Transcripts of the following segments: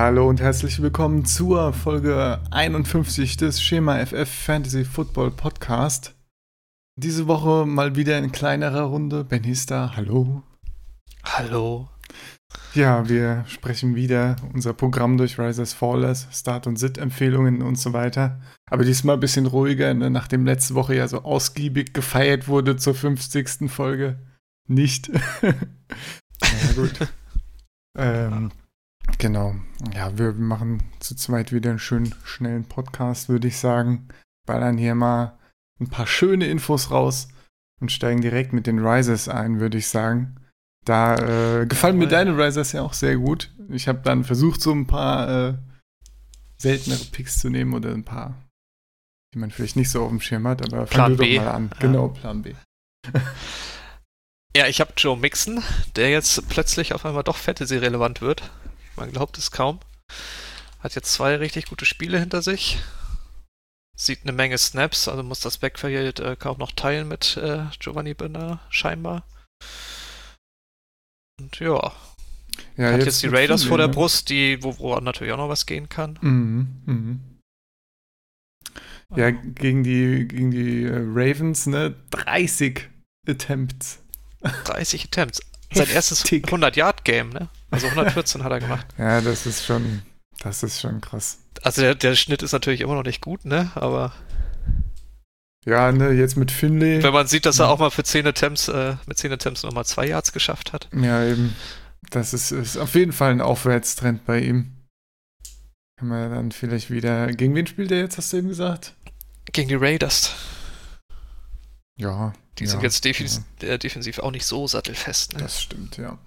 Hallo und herzlich willkommen zur Folge 51 des Schema FF Fantasy Football Podcast. Diese Woche mal wieder in kleinerer Runde. Ben Hister, hallo. Hallo. Ja, wir sprechen wieder unser Programm durch Risers Fallers, Start- und Sit-Empfehlungen und so weiter. Aber diesmal ein bisschen ruhiger, ne? nachdem letzte Woche ja so ausgiebig gefeiert wurde zur 50. Folge. Nicht. naja, gut. ähm, genau. Ja, wir machen zu zweit wieder einen schönen, schnellen Podcast, würde ich sagen. Ballern hier mal ein paar schöne Infos raus und steigen direkt mit den Risers ein, würde ich sagen. Da äh, gefallen mir deine Risers ja auch sehr gut. Ich habe dann versucht, so ein paar äh, seltenere Picks zu nehmen oder ein paar, die man vielleicht nicht so auf dem Schirm hat, aber Plan fang B. doch mal an. Ja. Genau, Plan B. Ja, ich habe Joe Mixon, der jetzt plötzlich auf einmal doch Fantasy-relevant wird. Man glaubt es kaum. Hat jetzt zwei richtig gute Spiele hinter sich. Sieht eine Menge Snaps, also muss das Backfield äh, kaum noch teilen mit äh, Giovanni Bernard, scheinbar. Und ja, Ja, hat jetzt, die Raiders vor der ne? Brust, die, wo, wo natürlich auch noch was gehen kann. Mhm, mhm. Ja, gegen die, gegen die äh, Ravens, ne? 30 Attempts. 30 Attempts. Sein erstes Heftig. 100-Yard-Game, ne? Also 114 hat er gemacht. Ja, das ist schon, das ist schon krass. Also der, der Schnitt ist natürlich immer noch nicht gut, ne? Aber Ja, ne, jetzt mit Finley. wenn man sieht, dass er auch mal für 10 Attempts, äh, mit 10 Attempts nochmal 2 Yards geschafft hat. Ja, eben. Das ist, ist auf jeden Fall ein Aufwärtstrend bei ihm. Kann man dann vielleicht wieder. Gegen wen spielt er jetzt, hast du eben gesagt? Gegen die Raiders. Ja. Die ja, sind jetzt defis ja, äh, defensiv auch nicht so sattelfest, ne? Das stimmt, ja.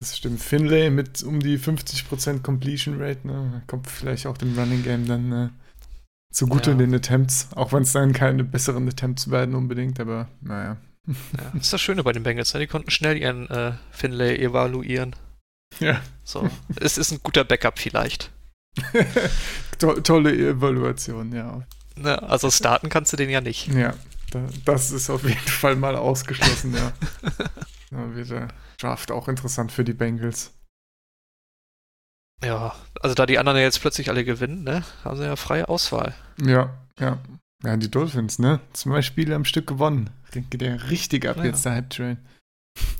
Das stimmt. Finlay mit um die 50% Completion Rate, ne? Kommt vielleicht auch dem Running Game dann äh, zugute Ja. in den Attempts. Auch wenn es dann keine besseren Attempts werden unbedingt, aber naja. Ja. Das ist das Schöne bei den Bengals, ne? Die konnten schnell ihren äh, Finlay evaluieren. Ja. So. es ist ein guter Backup vielleicht. to tolle Evaluation, ja. Ne? Also starten kannst du den ja nicht. Ja, da, das ist auf jeden Fall mal ausgeschlossen, ja. Da wird der Draft auch interessant für die Bengals. Ja, also da die anderen ja jetzt plötzlich alle gewinnen, ne? Haben sie ja freie Auswahl. Ja, ja. Ja, die Dolphins, ne? Zwei Spiele am Stück gewonnen. Geht der richtig ab Ja. jetzt, der Hype-Train.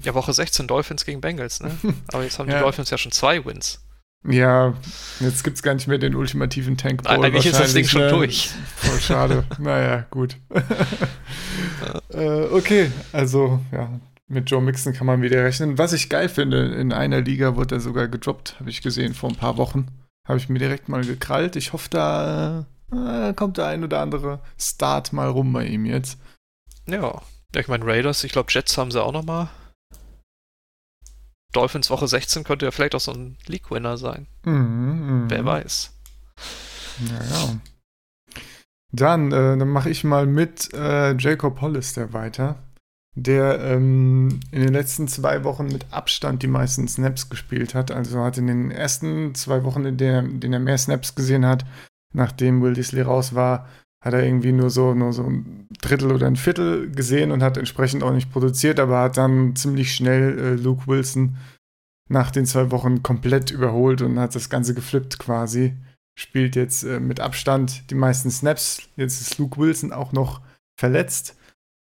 Ja, Woche 16 Dolphins gegen Bengals, ne? Aber jetzt haben die Ja. Dolphins ja schon zwei Wins. Ja, jetzt gibt's gar nicht mehr den ultimativen Tank Bowl. Eigentlich ist das Ding schon ne? durch. Voll schade. naja, gut. äh, okay, also ja, mit Joe Mixon kann man wieder rechnen. Was ich geil finde, in einer Liga wurde er sogar gedroppt, habe ich gesehen vor ein paar Wochen. Habe ich mir direkt mal gekrallt. Ich hoffe, da äh, kommt der ein oder andere Start mal rum bei ihm jetzt. Ja. Ich meine Raiders, ich glaube Jets haben sie auch noch mal. Dolphins Woche 16 könnte ja vielleicht auch so ein League-Winner sein. Mhm, mhm. Wer weiß. Ja, ja. Dann, äh, dann mache ich mal mit äh, Jacob Hollister weiter, der ähm, in den letzten zwei Wochen mit Abstand die meisten Snaps gespielt hat. Also hat in den ersten zwei Wochen, in, denen er mehr Snaps gesehen hat, nachdem Will Disley raus war, hat er irgendwie nur so, nur so ein Drittel oder ein Viertel gesehen und hat entsprechend auch nicht produziert, aber hat dann ziemlich schnell äh, Luke Wilson nach den zwei Wochen komplett überholt und hat das Ganze geflippt quasi spielt jetzt äh, mit Abstand die meisten Snaps. Jetzt ist Luke Wilson auch noch verletzt.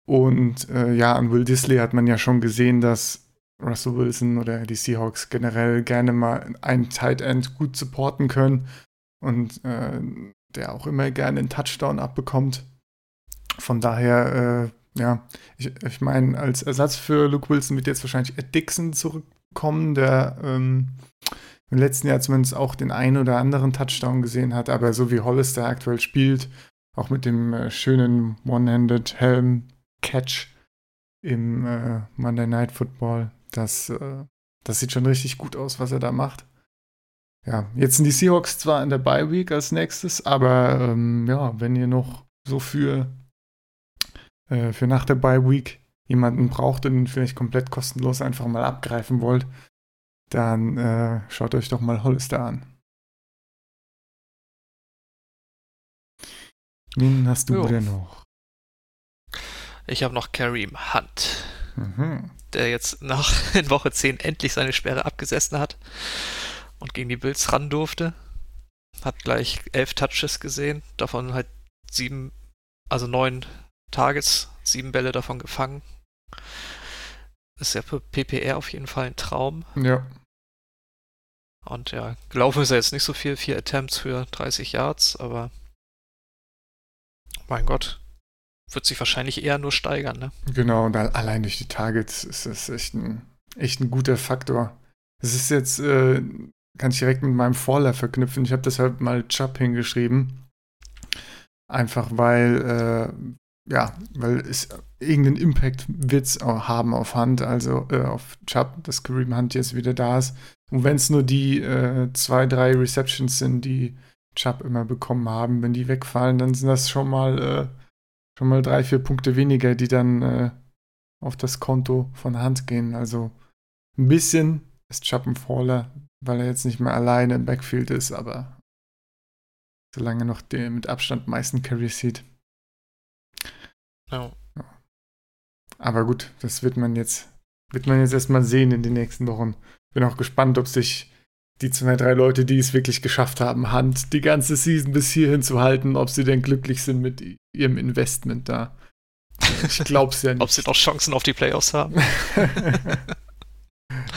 Und äh, ja, an Will Disley hat man ja schon gesehen, dass Russell Wilson oder die Seahawks generell gerne mal einen Tight End gut supporten können und äh, der auch immer gerne einen Touchdown abbekommt. Von daher, äh, ja, ich, ich meine, als Ersatz für Luke Wilson wird jetzt wahrscheinlich Ed Dixon zurückkommen, der ähm, im letzten Jahr zumindest auch den einen oder anderen Touchdown gesehen hat, aber so wie Hollister aktuell spielt, auch mit dem äh, schönen One-Handed Helm Catch im äh, Monday Night Football, das, äh, das sieht schon richtig gut aus, was er da macht. Ja, jetzt sind die Seahawks zwar in der Bye Week als nächstes, aber ähm, ja, wenn ihr noch so für, äh, für nach der Bye Week jemanden braucht und ihn vielleicht komplett kostenlos einfach mal abgreifen wollt, dann äh, schaut euch doch mal Hollister an. Wen hast du Jo. denn noch? Ich habe noch Kareem Hunt, Mhm. der jetzt nach in Woche 10 endlich seine Sperre abgesessen hat und gegen die Bills ran durfte. Hat gleich elf Touches gesehen, davon halt sieben, also neun Targets, sieben Bälle davon gefangen. Ist ja für PPR auf jeden Fall ein Traum. Ja. Und ja, gelaufen ist er jetzt nicht so viel, vier Attempts für 30 Yards, aber mein Gott, wird sich wahrscheinlich eher nur steigern, ne? Genau, und allein durch die Targets ist das echt ein, echt ein guter Faktor. Das ist jetzt, äh, kann ich direkt mit meinem Faller verknüpfen. Ich habe deshalb mal Chubb hingeschrieben. Einfach weil, äh, ja, weil es irgendeinen Impact wird es haben auf Hand, also äh, auf Chubb, dass Kareem Hunt jetzt wieder da ist. Und wenn es nur die äh, zwei, drei Receptions sind, die Chubb immer bekommen haben, wenn die wegfallen, dann sind das schon mal, äh, schon mal drei, vier Punkte weniger, die dann äh, auf das Konto von Hand gehen. Also ein bisschen ist Faller, weil er jetzt nicht mehr alleine im Backfield ist, aber solange noch der mit Abstand meisten Carries sieht. Ja. Aber gut, das wird man jetzt, wird man jetzt erstmal sehen in den nächsten Wochen. Bin auch gespannt, ob sich die zwei, drei Leute, die es wirklich geschafft haben, Hand die ganze Season bis hierhin zu halten, ob sie denn glücklich sind mit ihrem Investment da. Ich glaub's ja nicht. ob sie noch Chancen auf die Playoffs haben.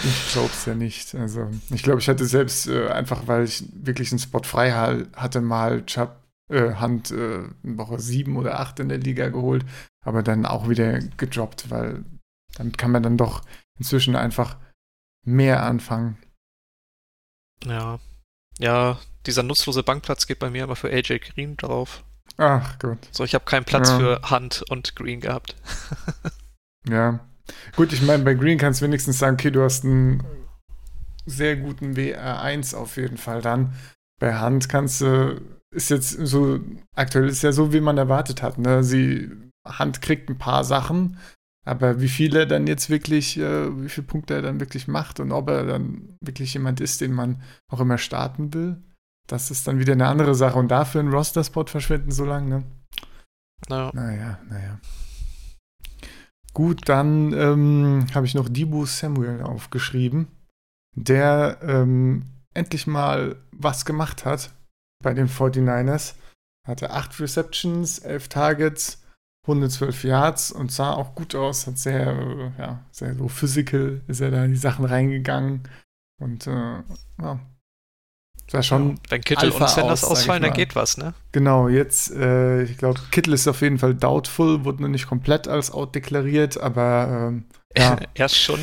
ich glaub's ja nicht. Also, ich glaube, ich hatte selbst äh, einfach, weil ich wirklich einen Spot frei hatte, mal Chubb äh, Hand äh, Woche sieben oder acht in der Liga geholt, aber dann auch wieder gedroppt, weil damit kann man dann doch inzwischen einfach mehr anfangen. Ja. Ja, dieser nutzlose Bankplatz geht bei mir aber für AJ Green drauf. Ach Gott. So, ich habe keinen Platz ja. für Hunt und Green gehabt. ja. Gut, ich meine, bei Green kannst du wenigstens sagen, okay, du hast einen sehr guten WR1 auf jeden Fall dann. Bei Hunt kannst du, ist jetzt so, aktuell ist ja so, wie man erwartet hat. Ne? Sie, Hand kriegt ein paar Sachen, aber wie viel er dann jetzt wirklich, äh, wie viele Punkte er dann wirklich macht und ob er dann wirklich jemand ist, den man auch immer starten will, das ist dann wieder eine andere Sache. Und dafür ein Roster-Spot verschwinden so lange, ne? No. Naja, naja. Gut, dann ähm, habe ich noch Dibu Samuel aufgeschrieben, der ähm, endlich mal was gemacht hat bei den 49ers. Hatte acht Receptions, elf Targets, 112 Yards und sah auch gut aus, hat sehr, ja, sehr so physical ist er da in die Sachen reingegangen und äh, ja, sah schon. Ja, wenn Kittel Alpha und Sanders aus, ausfallen, dann geht was, ne? Genau, jetzt, äh, ich glaube, Kittel ist auf jeden Fall doubtful, wurde noch nicht komplett als out deklariert, aber ähm, ja. Erst schon.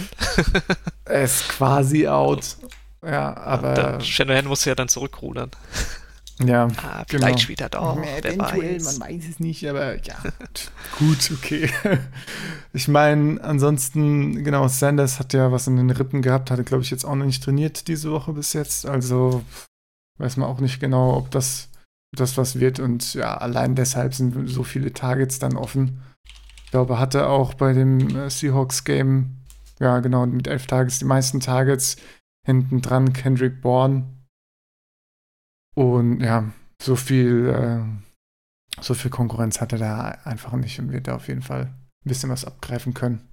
er ist quasi out. Ja, aber. Shanahan muss ja dann zurückrudern. Ja, ah, vielleicht genau. spielt er doch. Ja, eventuell, weiß. man weiß es nicht, aber ja, gut, okay. Ich meine, ansonsten, genau, Sanders hat ja was in den Rippen gehabt, hatte, glaube ich, jetzt auch noch nicht trainiert diese Woche bis jetzt. Also weiß man auch nicht genau, ob das, das was wird. Und ja, allein deshalb sind so viele Targets dann offen. Ich glaube, hatte auch bei dem äh, Seahawks-Game, ja, genau, mit elf Targets die meisten Targets. Hinten dran Kendrick Bourne und ja, so viel, äh, so viel Konkurrenz hat er da einfach nicht und wird da auf jeden Fall ein bisschen was abgreifen können.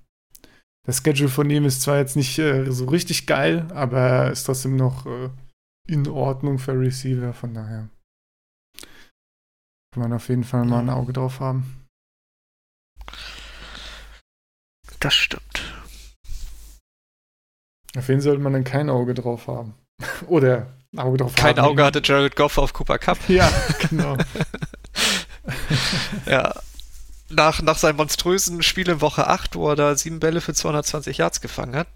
Das Schedule von ihm ist zwar jetzt nicht äh, so richtig geil, aber ist trotzdem noch äh, in Ordnung für Receiver, von daher kann man auf jeden Fall mal ein Auge drauf haben. Das stimmt. Auf wen sollte man denn kein Auge drauf haben? Oder Auge drauf Kein haben. Auge hatte Jared Goff auf Cooper Cup. Ja, genau. ja. Nach, nach seinem monströsen Spiel in Woche 8, wo er da sieben Bälle für 220 Yards gefangen hat,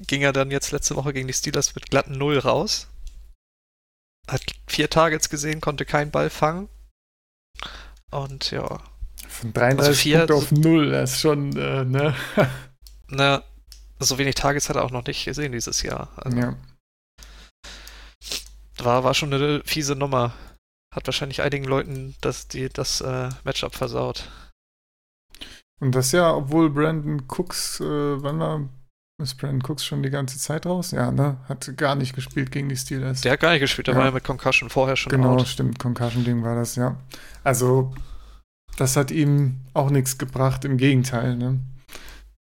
ging er dann jetzt letzte Woche gegen die Steelers mit glatten Null raus. Hat vier Targets gesehen, konnte keinen Ball fangen. Und ja. Von 33 also vier, Punkte auf Null, das ist schon, äh, ne? Na, so wenig Targets hat er auch noch nicht gesehen dieses Jahr. Also. Ja. War, war schon eine fiese Nummer. Hat wahrscheinlich einigen Leuten das, die, das äh, Matchup versaut. Und das ja, obwohl Brandon Cooks, äh, wann war ist Brandon Cooks schon die ganze Zeit raus? Ja, ne? Hat gar nicht gespielt gegen die Steelers. Der hat gar nicht gespielt, der ja. war ja mit Concussion vorher schon Genau, out. stimmt, Concussion-Ding war das, ja. Also, das hat ihm auch nichts gebracht, im Gegenteil, ne?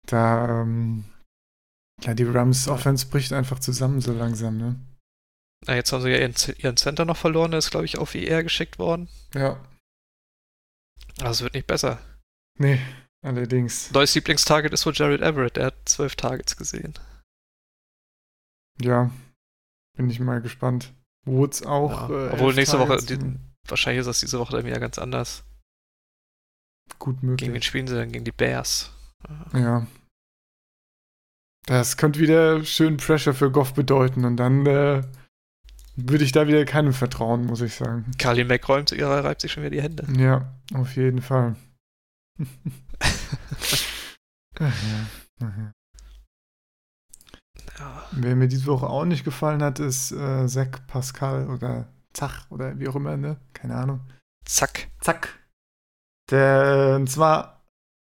Da, ähm, ja, die Rams Offense bricht einfach zusammen so langsam, ne? Na, jetzt haben sie ja ihren, ihren Center noch verloren, der ist, glaube ich, auf IR geschickt worden. Ja. Also es wird nicht besser. Nee, allerdings. Neues Lieblingstarget ist wohl Jared Everett, der hat zwölf Targets gesehen. Ja, bin ich mal gespannt. Woods auch. Ja, äh, obwohl nächste Woche, Targets. die, wahrscheinlich ist das diese Woche dann wieder ganz anders. Gut Gegen wen möglich. spielen sie dann? Gegen die Bears. Ja. Das könnte wieder schön Pressure für Goff bedeuten und dann äh, würde ich da wieder keinem vertrauen, muss ich sagen. Carly Mack räumt, ihrer reibt sich schon wieder die Hände. Ja, auf jeden Fall. Ach ja, ach ja. Ja. Wer mir diese Woche auch nicht gefallen hat, ist äh, Zach Pascal oder Zach oder wie auch immer, ne? Keine Ahnung. Zack. Zack. Der, und zwar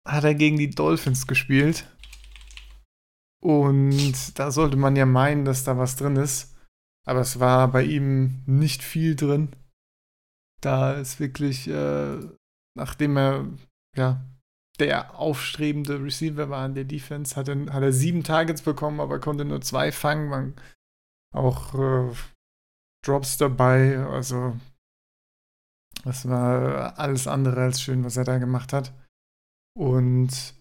hat er gegen die Dolphins gespielt. Und da sollte man ja meinen, dass da was drin ist. Aber es war bei ihm nicht viel drin. Da ist wirklich, äh, nachdem er, ja, der aufstrebende Receiver war in der Defense, hat er, hat er sieben Targets bekommen, aber konnte nur zwei fangen. Man, auch äh, Drops dabei. Also das war alles andere als schön, was er da gemacht hat. Und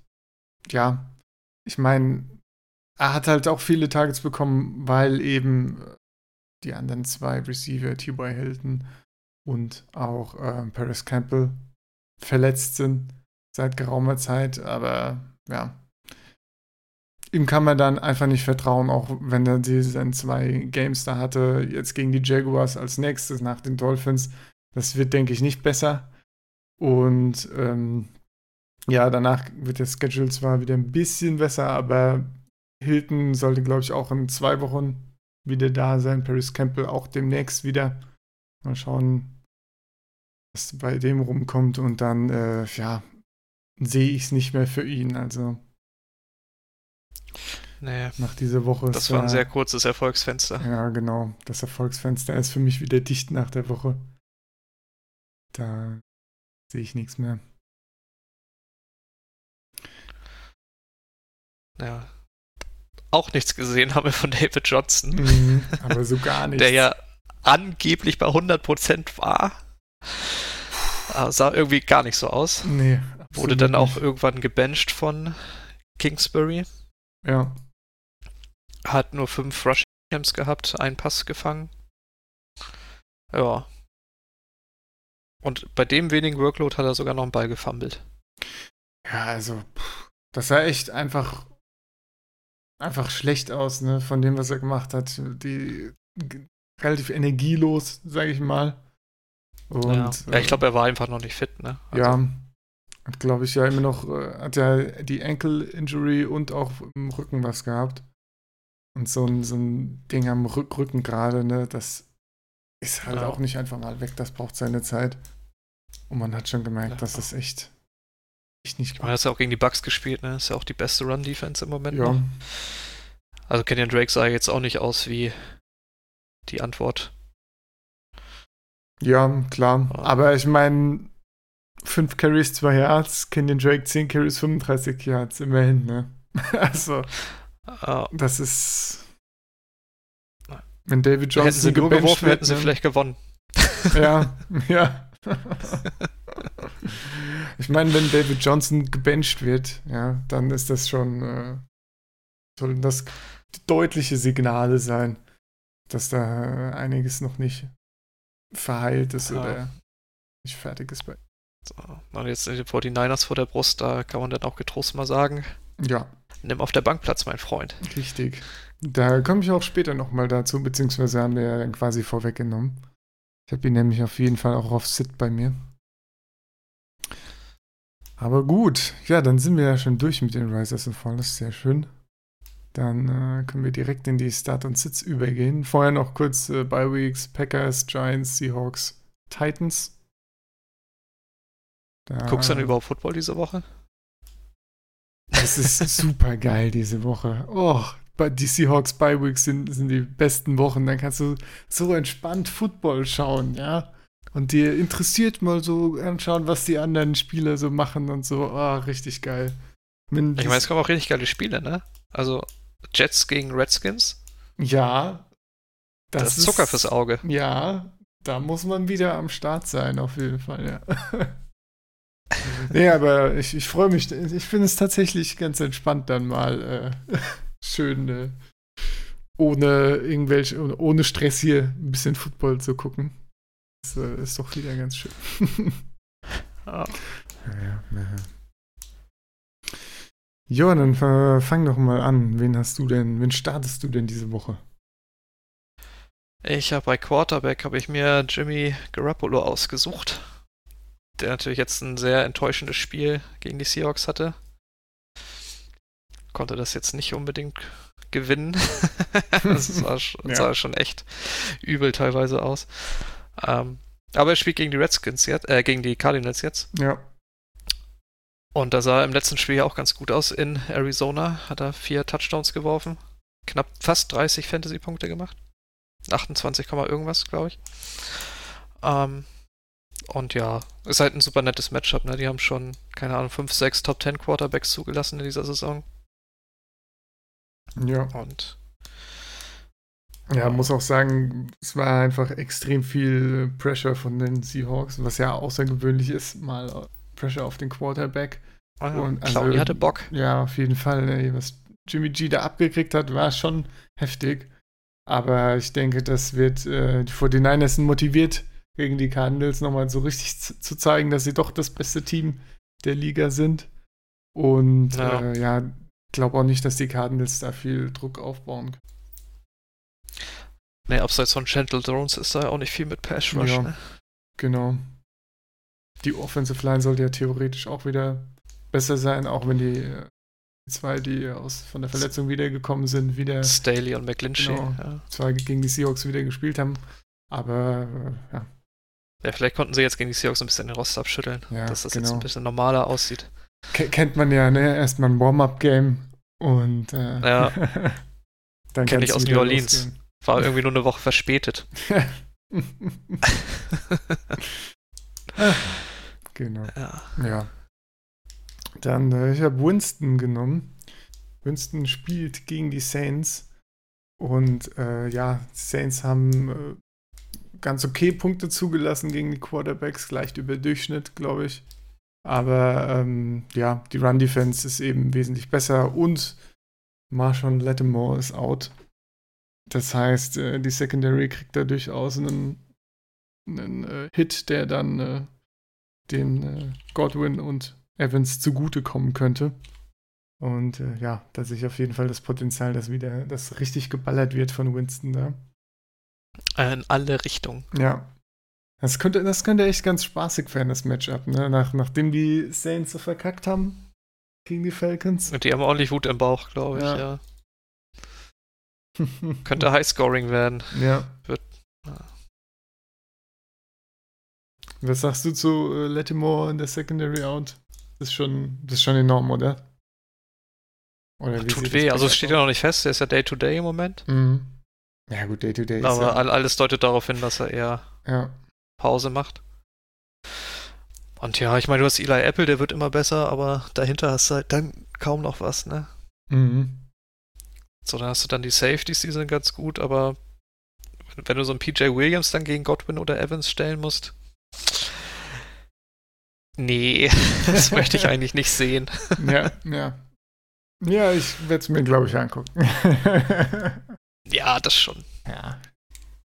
ja, ich meine, er hat halt auch viele Targets bekommen, weil eben die anderen zwei Receiver, T.Y. Hilton und auch äh, Paris Campbell, verletzt sind seit geraumer Zeit. Aber ja, ihm kann man dann einfach nicht vertrauen, auch wenn er diese zwei Games da hatte, jetzt gegen die Jaguars als nächstes nach den Dolphins. Das wird, denke ich, nicht besser. Und ähm, ja, danach wird der Schedule zwar wieder ein bisschen besser, aber Hilton sollte, glaube ich, auch in zwei Wochen wieder da sein. Paris Campbell auch demnächst wieder. Mal schauen, was bei dem rumkommt. Und dann, äh, ja, sehe ich es nicht mehr für ihn. Also Nee, nach dieser Woche das war ein sehr kurzes Erfolgsfenster. Ja, genau. Das Erfolgsfenster ist für mich wieder dicht nach der Woche. Da sehe ich nichts mehr. Ja. Auch nichts gesehen haben wir von David Johnson, Mhm, aber so gar nichts. der ja angeblich bei 100% war. Aber sah irgendwie gar nicht so aus. Nee, Wurde dann auch irgendwann gebencht von Kingsbury. Ja, Hat nur fünf Rush Attempts gehabt, einen Pass gefangen. Ja. Und bei dem wenigen Workload hat er sogar noch einen Ball gefummelt. ja, also, das sah echt einfach, einfach schlecht aus, ne, von dem, was er gemacht hat. Die relativ energielos, sage ich mal. Und, ja. ja, ich äh, glaube, er war einfach noch nicht fit, ne? Also, Ja, hat glaube ich ja immer noch, äh, hat ja die Ankle-Injury und auch im Rücken was gehabt. Und so ein, so ein Ding am Rück Rücken gerade, ne, das ist halt Ja. auch nicht einfach mal weg, das braucht seine Zeit. Und man hat schon gemerkt, Ja. das ist echt, echt nicht Ich meine, er hat ja auch gegen die Bucks gespielt, ne? Ist ja auch die beste Run-Defense im Moment Ja, noch. Also Kenyon Drake sah jetzt auch nicht aus wie die Antwort. ja, klar. Ja. Aber ich meine, 5 Carries, 2 Yards, Kenyon Drake 10 Carries, 35 Yards, immerhin, ne? also, Äh, das ist. Ja. Wenn David hätten sie Johnson nur geworfen, hätten sie vielleicht gewonnen. Ja, ja. ich meine, wenn David Johnson gebencht wird, ja, dann ist das schon, äh, sollten das deutliche Signale sein, dass da äh, einiges noch nicht verheilt ist Ja. oder nicht fertig ist. Bei So. Und jetzt die 49ers vor der Brust, da kann man dann auch getrost mal sagen, ja, nimm auf der Bank Platz, mein Freund. richtig. Da komme ich auch später nochmal dazu, beziehungsweise haben wir ja dann quasi vorweggenommen. Ich habe ihn nämlich auf jeden Fall auch auf Sit bei mir. Aber gut, ja, dann sind wir ja schon durch mit den Risers and Fallers, sehr schön. Dann äh, können wir direkt in die Start und Sits übergehen. Vorher noch kurz äh, Bye Weeks, Packers, Giants, Seahawks, Titans. Da, Guckst du denn überhaupt Football diese Woche? Das ist super geil diese Woche. Oh, die Seahawks Bye Weeks sind, sind die besten Wochen. Dann kannst du so entspannt Football schauen, ja. Und dir interessiert mal so anschauen, was die anderen Spieler so machen und so. Oh, richtig geil. Wenn Ich meine, es kommen auch richtig geile Spiele, ne? Also Jets gegen Redskins. Ja, das, das ist Zucker fürs Auge. Ja, da muss man wieder am Start sein, auf jeden Fall, ja. nee, aber ich, ich freue mich. Ich finde es tatsächlich ganz entspannt, dann mal äh, schön äh, ohne irgendwelche, ohne Stress hier ein bisschen Football zu gucken. Das äh, ist doch wieder ganz schön. ja. Ja, ja. Jo, dann fang doch mal an. Wen hast du denn, wen startest du denn diese Woche? Ich habe bei Quarterback habe ich mir Jimmy Garoppolo ausgesucht, der natürlich jetzt ein sehr enttäuschendes Spiel gegen die Seahawks hatte. Konnte das jetzt nicht unbedingt gewinnen. das sah, ja. sah, schon echt übel teilweise aus. Ähm, aber er spielt gegen die Redskins jetzt, äh, gegen die Cardinals jetzt. Ja. Und da sah er im letzten Spiel ja auch ganz gut aus in Arizona. Hat er vier Touchdowns geworfen. Knapp fast 30 Fantasy-Punkte gemacht. 28, irgendwas, glaube ich. Ähm, und ja, ist halt ein super nettes Matchup, ne? Die haben schon, keine Ahnung, 5, 6 Top 10 Quarterbacks zugelassen in dieser Saison. Ja. Und. Ja, muss auch sagen, es war einfach extrem viel Pressure von den Seahawks, was ja außergewöhnlich ist, mal Pressure auf den Quarterback. Oh und also, Clowny hatte Bock. Ja, auf jeden Fall. Ey, was Jimmy G da abgekriegt hat, war schon heftig. Aber ich denke, das wird äh, die 49ers motiviert, gegen die Cardinals nochmal so richtig zu zeigen, dass sie doch das beste Team der Liga sind. Und ja, äh, ja glaube auch nicht, dass die Cardinals da viel Druck aufbauen können. Nee, abseits von Gentle Drones ist da auch nicht viel mit Pass Rush, ja, ne? Genau. Die Offensive Line sollte ja theoretisch auch wieder besser sein, auch wenn die äh, zwei, die aus, von der Verletzung wiedergekommen sind, wieder. Staley und McGlinchey. Genau, ja. Zwei gegen die Seahawks wieder gespielt haben. Aber, äh, ja. Ja, vielleicht konnten sie jetzt gegen die Seahawks ein bisschen den Rost abschütteln, ja, dass das genau. jetzt ein bisschen normaler aussieht. Kennt man ja, ne? Erstmal ein Warm-Up-Game und äh, ja. dann Kenn ich aus New Orleans. Losgehen. War irgendwie nur eine Woche verspätet. genau. Ja. ja. Dann, äh, ich habe Winston genommen. Winston spielt gegen die Saints. Und äh, ja, die Saints haben äh, ganz okay Punkte zugelassen gegen die Quarterbacks, leicht über Durchschnitt, glaube ich. Aber ähm, ja, die Run-Defense ist eben wesentlich besser und Marshawn Lattimore ist out. Das heißt, äh, die Secondary kriegt da durchaus einen, einen äh, Hit, der dann äh, den Godwin und Evans zugutekommen könnte. Und äh, ja, da sehe ich auf jeden Fall das Potenzial, dass wieder das richtig geballert wird von Winston da. In alle Richtungen. Ja. Das könnte, das könnte echt ganz spaßig werden, das Matchup, ne? Nach, nachdem die Saints so verkackt haben gegen die Falcons. Und die haben ordentlich Wut im Bauch, glaube ich, ja. ja. Könnte Highscoring werden. Ja. Wird, ja. Was sagst du zu äh, Lattimore in der Secondary Out? Das ist schon, das ist schon enorm, oder? oder tut weh, also es steht ja noch nicht fest, der ist ja Day-to-Day -Day im Moment. Mhm. Ja, gut, Day-to-Day -Day Aber ja alles deutet darauf hin, dass er eher ja. Pause macht. Und ja, ich meine, du hast Eli Apple, der wird immer besser, aber dahinter hast du halt dann kaum noch was, ne? Mhm. So, dann hast du dann die Safeties, die sind ganz gut, aber wenn du so einen PJ Williams dann gegen Godwin oder Evans stellen musst, Nee, das möchte ich eigentlich nicht sehen. ja, ja. Ja, ich werde es mir, glaube ich, angucken. ja, das schon. Ja.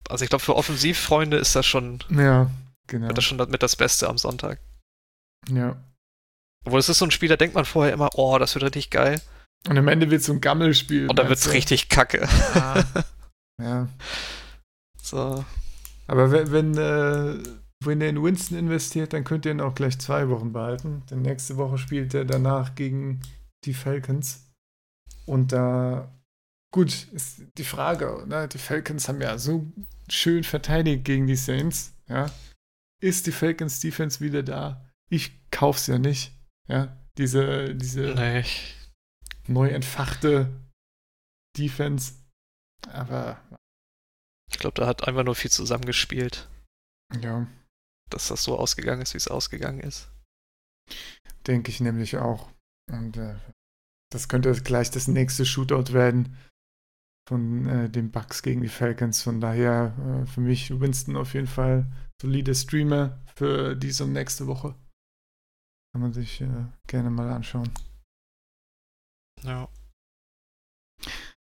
Also ich glaube, für Offensivfreunde ist das schon. Ja, genau. Wird das schon mit das Beste am Sonntag. Ja. Obwohl es ist so ein Spiel, da denkt man vorher immer, oh, das wird richtig geil. Und am Ende wird es so ein Gammelspiel. Und dann wird es richtig kacke. Ah. ja. So. Aber wenn, wenn äh, wenn ihr in Winston investiert, dann könnt ihr ihn auch gleich zwei Wochen behalten. Denn nächste Woche spielt er danach gegen die Falcons. Und da, gut, ist die Frage, ne? die Falcons haben ja so schön verteidigt gegen die Saints. Ja? Ist die Falcons Defense wieder da? Ich kauf's ja nicht. Ja, diese, diese nee. Neu entfachte Defense. Aber ich glaube, da hat einfach nur viel zusammengespielt. Ja dass das so ausgegangen ist, wie es ausgegangen ist. Denke ich nämlich auch. Und äh, das könnte gleich das nächste Shootout werden. von äh, den Bucks gegen die Falcons. Von daher äh, für mich Winston auf jeden Fall solide Streamer für diese und nächste Woche. Kann man sich äh, gerne mal anschauen. Ja.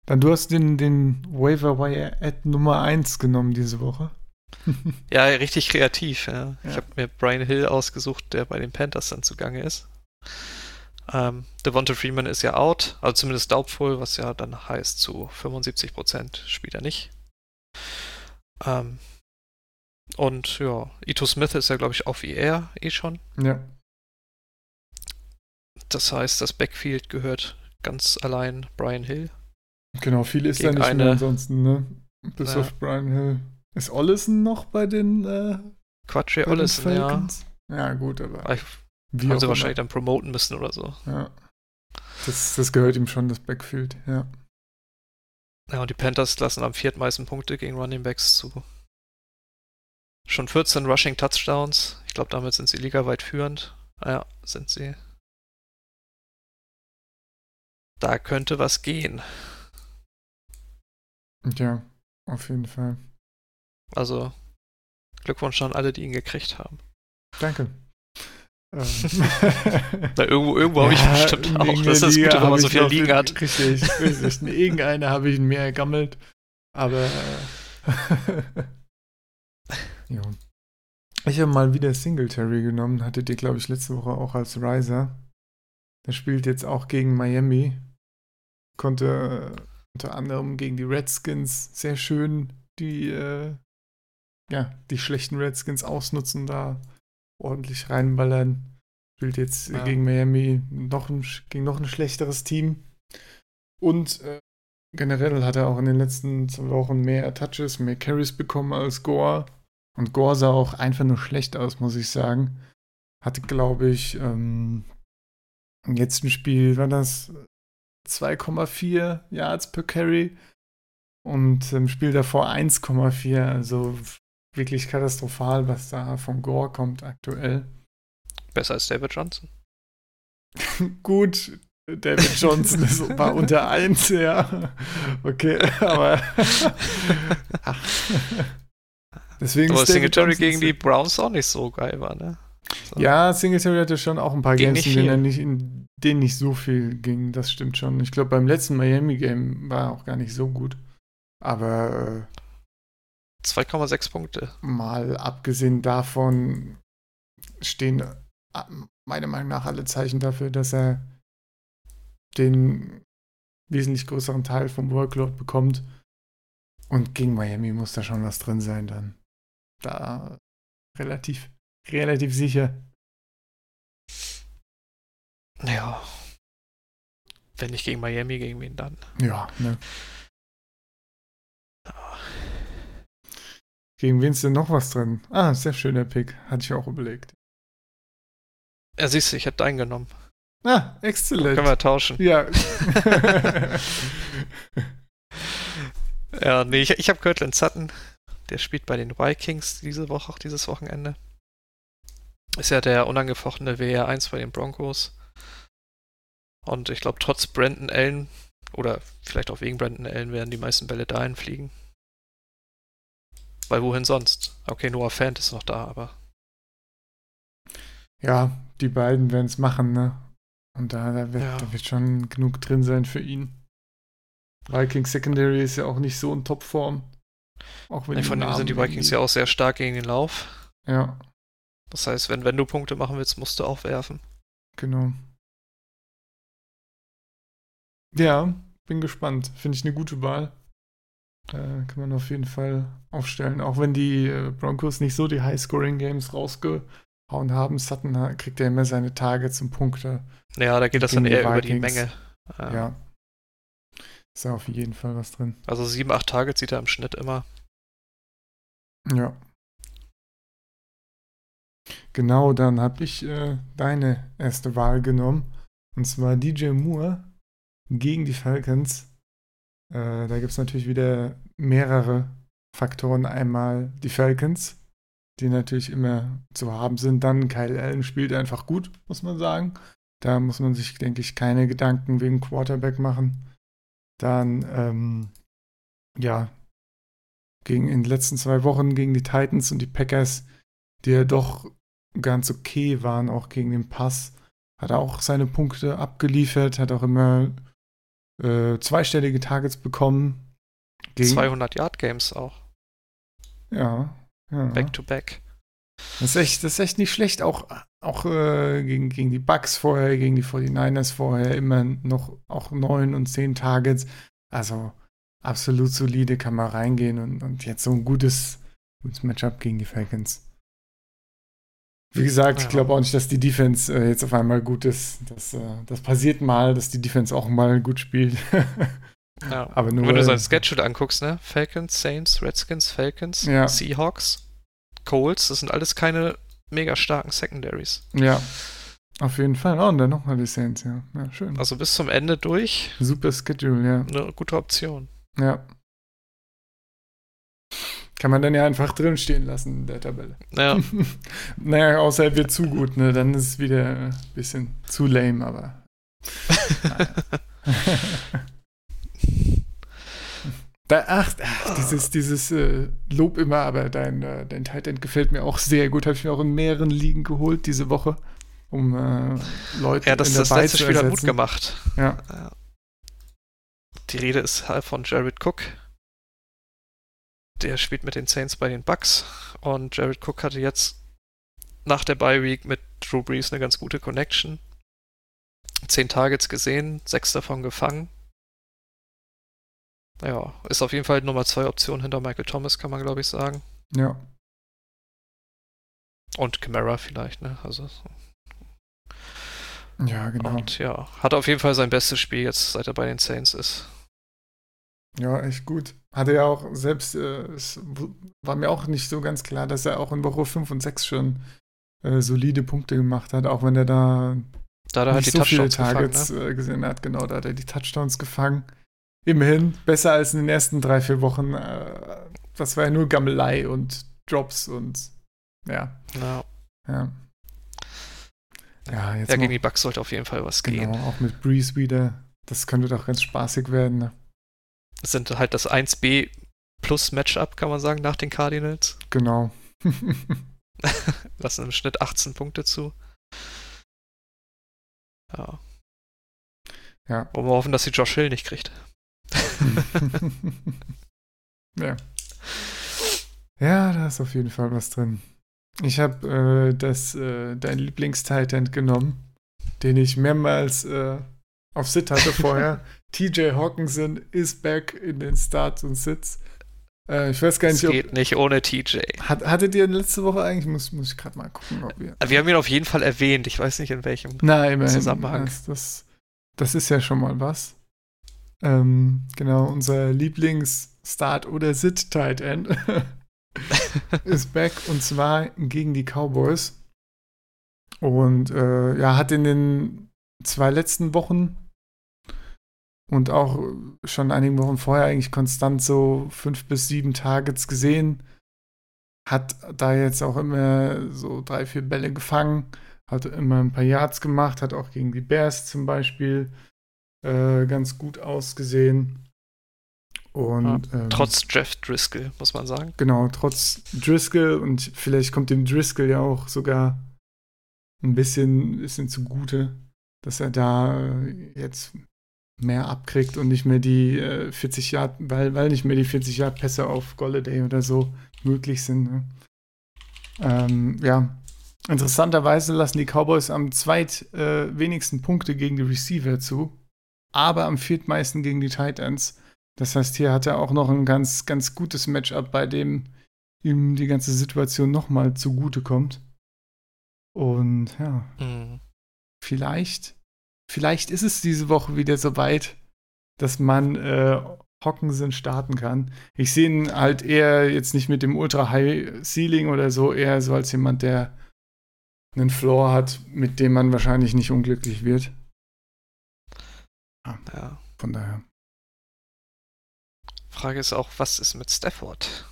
Dann du hast den, den Waiver Wire Ad Nummer 1 genommen diese Woche. ja, richtig kreativ. Ja. Ja. Ich habe mir Brian Hill ausgesucht, der bei den Panthers dann zugange ist. Ähm, Devonta Freeman ist ja out, also zumindest doubtful, was ja dann heißt, zu 75% spielt er nicht. Ähm, und ja, Ito Smith ist ja, glaube ich, auf IR eh schon. Ja. Das heißt, das Backfield gehört ganz allein Brian Hill. Genau, viel ist da nicht eine- mehr ansonsten, ne? Bis Ja. auf Brian Hill. Ist Ollison noch bei den, äh, Quatsch, den Ollison, ja. Ja. gut, aber Ich, wie haben sie immer. wahrscheinlich dann promoten müssen oder so. Ja. Das, das gehört ihm schon, das Backfield, ja. Ja, und die Panthers lassen am viertmeisten Punkte gegen Running Backs zu. Schon 14 Rushing Touchdowns. Ich glaube, damit sind sie ligaweit führend. Ah Ja, sind sie. Da könnte was gehen. Ja, auf jeden Fall. Also, Glückwunsch an alle, die ihn gekriegt haben. Danke. Ähm. Na, irgendwo irgendwo habe ich bestimmt auch. Das ist das Gute, wenn man so viele Ligen hat. Richtig, richtig. In irgendeiner habe ich ihn mehr ergammelt. Aber. Äh, ja. Ich habe mal wieder Singletary genommen. Hattet ihr, glaube ich, letzte Woche auch als Riser. Der spielt jetzt auch gegen Miami. Konnte äh, unter anderem gegen die Redskins sehr schön die, äh, ja, die schlechten Redskins ausnutzen, da ordentlich reinballern. Spielt jetzt äh, Ja. gegen Miami noch ein, gegen noch ein schlechteres Team. Und äh, generell hat er auch in den letzten zwei Wochen mehr Touches, mehr Carries bekommen als Gore. Und Gore sah auch einfach nur schlecht aus, muss ich sagen. Hatte, glaube ich, ähm, im letzten Spiel war das 2,4 Yards per Carry und im Spiel davor 1,4. Also wirklich katastrophal, was da von Gore kommt aktuell. Besser als David Johnson. Gut, David Johnson ist, war unter 1, ja. Okay, aber. Deswegen Aber Singletary gegen die Browns auch nicht so geil war, ne? So. Ja, Singletary hatte schon auch ein paar Ging Games, in denen, er nicht, in denen nicht so viel ging. Das stimmt schon. Ich glaube, beim letzten Miami-Game war er auch gar nicht so gut. Aber 2,6 Punkte. äh, mal abgesehen davon stehen äh, meiner Meinung nach alle Zeichen dafür, dass er den wesentlich größeren Teil vom Workload bekommt. Und gegen Miami muss da schon was drin sein dann. Da relativ, relativ sicher. Ja. Wenn nicht gegen Miami, gegen wen dann? Ja, ne. Gegen wen ist denn noch was drin? Ah, sehr schöner Pick. Hatte ich auch überlegt. Ja, siehst du, ich hätte deinen genommen. Ah, exzellent. Können wir tauschen. Ja. Ja, nee, ich, ich habe Kirtland Sutton. Der spielt bei den Vikings diese Woche, auch dieses Wochenende. Ist ja der unangefochtene WR1 bei den Broncos. Und ich glaube, trotz Brandon Allen, oder vielleicht auch wegen Brandon Allen, werden die meisten Bälle dahin fliegen. Weil wohin sonst? Okay, Noah Fant ist noch da, aber ja, die beiden werden es machen, ne? Und da, da, wird, Ja. da wird schon genug drin sein für ihn. Vikings Secondary ist ja auch nicht so in Topform. Auch wenn nee, von denen sind die Vikings ja auch sehr stark gegen den Lauf. Ja, Das heißt, wenn, wenn du Punkte machen willst, musst du auch werfen. genau. Ja, bin gespannt. Finde ich eine gute Wahl. Äh, kann man auf jeden Fall aufstellen. Auch wenn die äh, Broncos nicht so die High-Scoring-Games rausgehauen haben. Sutton kriegt ja immer seine Targets und Punkte. Ja, da geht das dann eher über die Vikings. Menge. Äh, Ja. Ist ja auf jeden Fall was drin. Also 7, 8 Targets sieht er im Schnitt immer. Ja. Genau, dann habe ich äh, deine erste Wahl genommen. Und zwar DJ Moore gegen die Falcons. Äh, da gibt es natürlich wieder mehrere Faktoren. Einmal die Falcons, die natürlich immer zu haben sind. Dann Kyle Allen spielt einfach gut, muss man sagen. Da muss man sich, denke ich, keine Gedanken wegen Quarterback machen. Dann ähm, ja, gegen in den letzten zwei Wochen gegen die Titans und die Packers, die ja doch ganz okay waren, auch gegen den Pass, hat er auch seine Punkte abgeliefert, hat auch immer äh, zweistellige Targets bekommen. 200 Yard Games auch. Ja, ja. Back to back. Das ist echt, das ist echt nicht schlecht. Auch, auch äh, gegen, gegen die Bucks vorher, gegen die 49ers vorher immer noch auch neun und zehn Targets. Also absolut solide, kann man reingehen und, und jetzt so ein gutes, gutes Matchup gegen die Falcons. Wie gesagt, ja. ich glaube auch nicht, dass die Defense äh, jetzt auf einmal gut ist. Das, äh, das passiert mal, dass die Defense auch mal gut spielt. ja. Aber nur, wenn du sein Schedule anguckst, ne? Falcons, Saints, Redskins, Falcons, ja. Seahawks, Colts, das sind alles keine mega starken Secondaries. Ja. Auf jeden Fall. Oh, und dann nochmal die Saints, ja. Ja, schön. Also bis zum Ende durch. Super Schedule, ja. Eine gute Option. Ja. Kann man dann ja einfach drinstehen lassen in der Tabelle. Ja. naja, außer er wird zu gut, ne? Dann ist es wieder ein bisschen zu lame, aber. da, ach, ach, dieses, dieses äh, Lob immer, aber dein, äh, dein Titan gefällt mir auch sehr gut. Habe ich mir auch in mehreren Ligen geholt diese Woche, um äh, Leute Ja, das ist das letzte Spiel hat gut gemacht. Ja. Die Rede ist halt von Jared Cook, der spielt mit den Saints bei den Bucks und Jared Cook hatte jetzt nach der Bye Week mit Drew Brees eine ganz gute Connection. Zehn Targets gesehen, sechs davon gefangen. Ja, ist auf jeden Fall Nummer zwei Option hinter Michael Thomas, kann man glaube ich sagen. Ja. Und Camara vielleicht, ne? Also. Ja, genau. Und ja, hat auf jeden Fall sein bestes Spiel jetzt, seit er bei den Saints ist. Ja, echt gut. Hatte ja auch selbst, äh, es war mir auch nicht so ganz klar, dass er auch in Woche 5 und 6 schon äh, solide Punkte gemacht hat, auch wenn er da, da hat er halt nicht halt so viele Targets gefangen, ne? äh, gesehen hat. Genau, da hat er die Touchdowns gefangen. Immerhin besser als in den ersten drei, vier Wochen. Äh, das war ja nur Gammelei und Drops und ja. Ja. Ja, ja, jetzt ja gegen die Bugs sollte auf jeden Fall was genau, gehen. Genau, auch mit Breeze wieder. Das könnte doch ganz spaßig werden. Ne? Das sind halt das 1B plus Matchup, kann man sagen, nach den Cardinals. Genau. Lassen im Schnitt 18 Punkte zu. Ja. Ja. Wollen wir hoffen, dass sie Josh Hill nicht kriegt. ja. Ja, da ist auf jeden Fall was drin. Ich habe äh, das äh, dein Lieblings-Titan genommen, den ich mehrmals äh, auf Sit hatte vorher. TJ Hawkinson ist back in den Starts und Sits. Äh, ich weiß gar nicht, es geht ob, nicht ohne TJ. Hat, hattet ihr letzte Woche eigentlich? Muss, muss ich gerade mal gucken, ob wir. Wir haben ihn auf jeden Fall erwähnt. Ich weiß nicht in welchem Nein, immerhin, Zusammenhang. Das, das, das, ist ja schon mal was. Ähm, genau, unser Lieblings-Start- oder Sit-Tight End ist back und zwar gegen die Cowboys. Und äh, ja, hat in den zwei letzten Wochen und auch schon einigen Wochen vorher eigentlich konstant so fünf bis sieben Targets gesehen. Hat da jetzt auch immer so drei, vier Bälle gefangen, hat immer ein paar Yards gemacht, hat auch gegen die Bears zum Beispiel äh, ganz gut ausgesehen. Und, ja, ähm, trotz Jeff Driscoll, muss man sagen. Genau, trotz Driscoll und vielleicht kommt dem Driscoll ja auch sogar ein bisschen, bisschen zugute, dass er da jetzt mehr abkriegt und nicht mehr die äh, 40 Yard, weil, weil nicht mehr die 40 Yard Pässe auf Golladay oder so möglich sind. Ne? Ähm, ja, interessanterweise lassen die Cowboys am zweitwenigsten äh, Punkte gegen die Receiver zu, aber am viertmeisten gegen die Tight Ends. Das heißt, hier hat er auch noch ein ganz, ganz gutes Matchup, bei dem ihm die ganze Situation nochmal zugute kommt. Und ja, mhm. vielleicht vielleicht ist es diese Woche wieder so weit, dass man äh, Hockensen starten kann. Ich sehe ihn halt eher jetzt nicht mit dem Ultra High Ceiling oder so, eher so als jemand, der einen Floor hat, mit dem man wahrscheinlich nicht unglücklich wird. Ah, ja. Von daher. Frage ist auch, was ist mit Stafford?